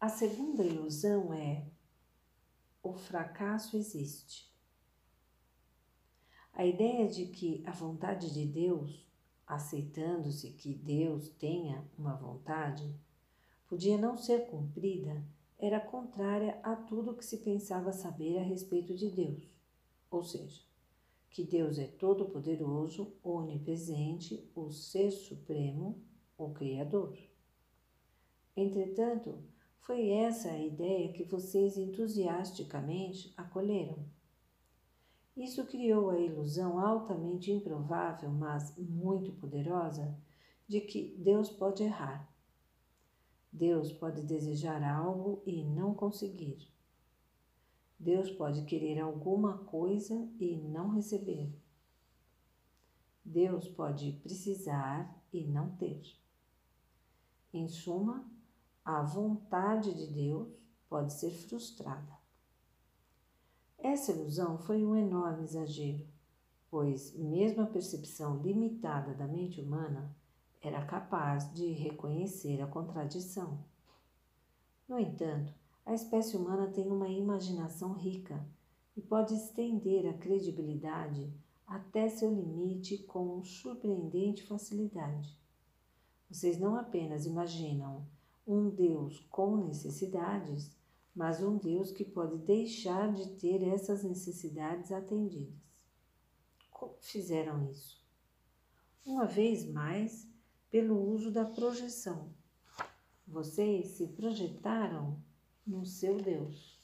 A segunda ilusão é o fracasso existe. A ideia de que a vontade de Deus, aceitando-se que Deus tenha uma vontade, podia não ser cumprida, era contrária a tudo que se pensava saber a respeito de Deus. Ou seja, que Deus é todo-poderoso, onipresente, o Ser Supremo, o Criador. Entretanto, foi essa a ideia que vocês entusiasticamente acolheram. Isso criou a ilusão altamente improvável, mas muito poderosa, de que Deus pode errar. Deus pode desejar algo e não conseguir. Deus pode querer alguma coisa e não receber. Deus pode precisar e não ter. Em suma, a vontade de Deus pode ser frustrada. Essa ilusão foi um enorme exagero, pois, mesmo a percepção limitada da mente humana era capaz de reconhecer a contradição. No entanto, a espécie humana tem uma imaginação rica e pode estender a credibilidade até seu limite com surpreendente facilidade. Vocês não apenas imaginam um Deus com necessidades, mas um Deus que pode deixar de ter essas necessidades atendidas. Como fizeram isso? Uma vez mais, pelo uso da projeção. Vocês se projetaram no seu Deus.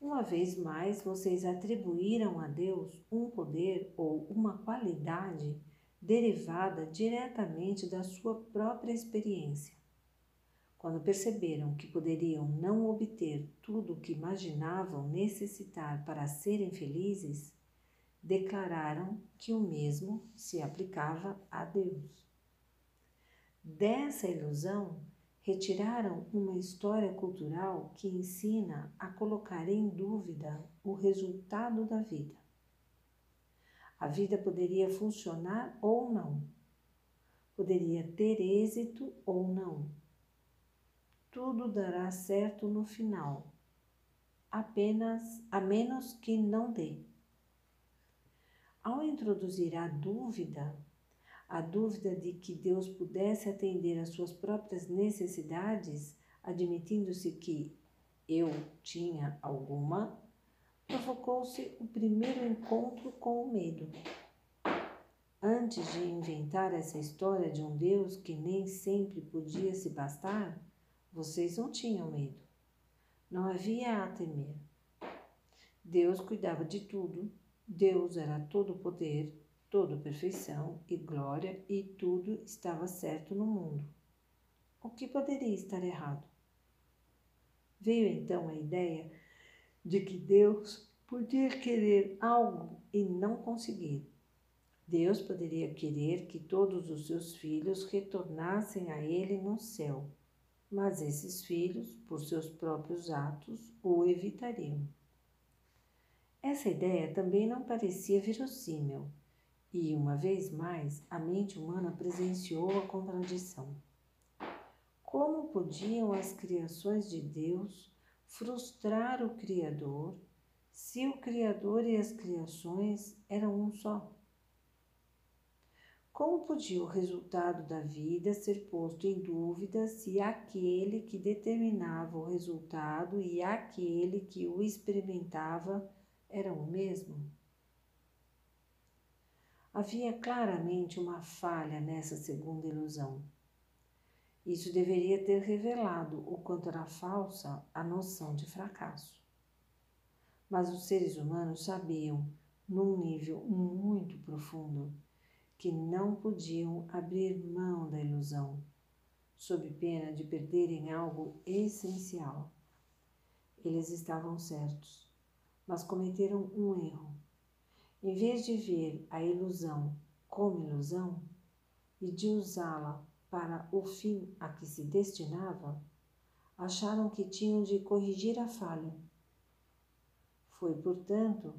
Uma vez mais, vocês atribuíram a Deus um poder ou uma qualidade derivada diretamente da sua própria experiência. Quando perceberam que poderiam não obter tudo o que imaginavam necessitar para serem felizes, declararam que o mesmo se aplicava a Deus. Dessa ilusão, retiraram uma história cultural que ensina a colocar em dúvida o resultado da vida. A vida poderia funcionar ou não, poderia ter êxito ou não. Tudo dará certo no final, apenas a menos que não dê. Ao introduzir a dúvida, a dúvida de que Deus pudesse atender às suas próprias necessidades, admitindo-se que eu tinha alguma, provocou-se o primeiro encontro com o medo. Antes de inventar essa história de um Deus que nem sempre podia se bastar, vocês não tinham medo. Não havia a temer. Deus cuidava de tudo, Deus era todo poder, toda perfeição e glória e tudo estava certo no mundo. O que poderia estar errado? Veio então a ideia de que Deus podia querer algo e não conseguir. Deus poderia querer que todos os seus filhos retornassem a Ele no céu, mas esses filhos, por seus próprios atos, o evitariam. Essa ideia também não parecia verossímil e, uma vez mais, a mente humana presenciou a contradição. Como podiam as criações de Deus frustrar o Criador se o Criador e as criações eram um só? Como podia o resultado da vida ser posto em dúvida se aquele que determinava o resultado e aquele que o experimentava eram o mesmo? Havia claramente uma falha nessa segunda ilusão. Isso deveria ter revelado o quanto era falsa a noção de fracasso. Mas os seres humanos sabiam, num nível muito profundo, que não podiam abrir mão da ilusão, sob pena de perderem algo essencial. Eles estavam certos, mas cometeram um erro em vez de ver a ilusão como ilusão e de usá-la para o fim a que se destinava, acharam que tinham de corrigir a falha. Foi, portanto,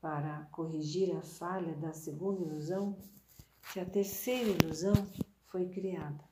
para corrigir a falha da segunda ilusão que a terceira ilusão foi criada.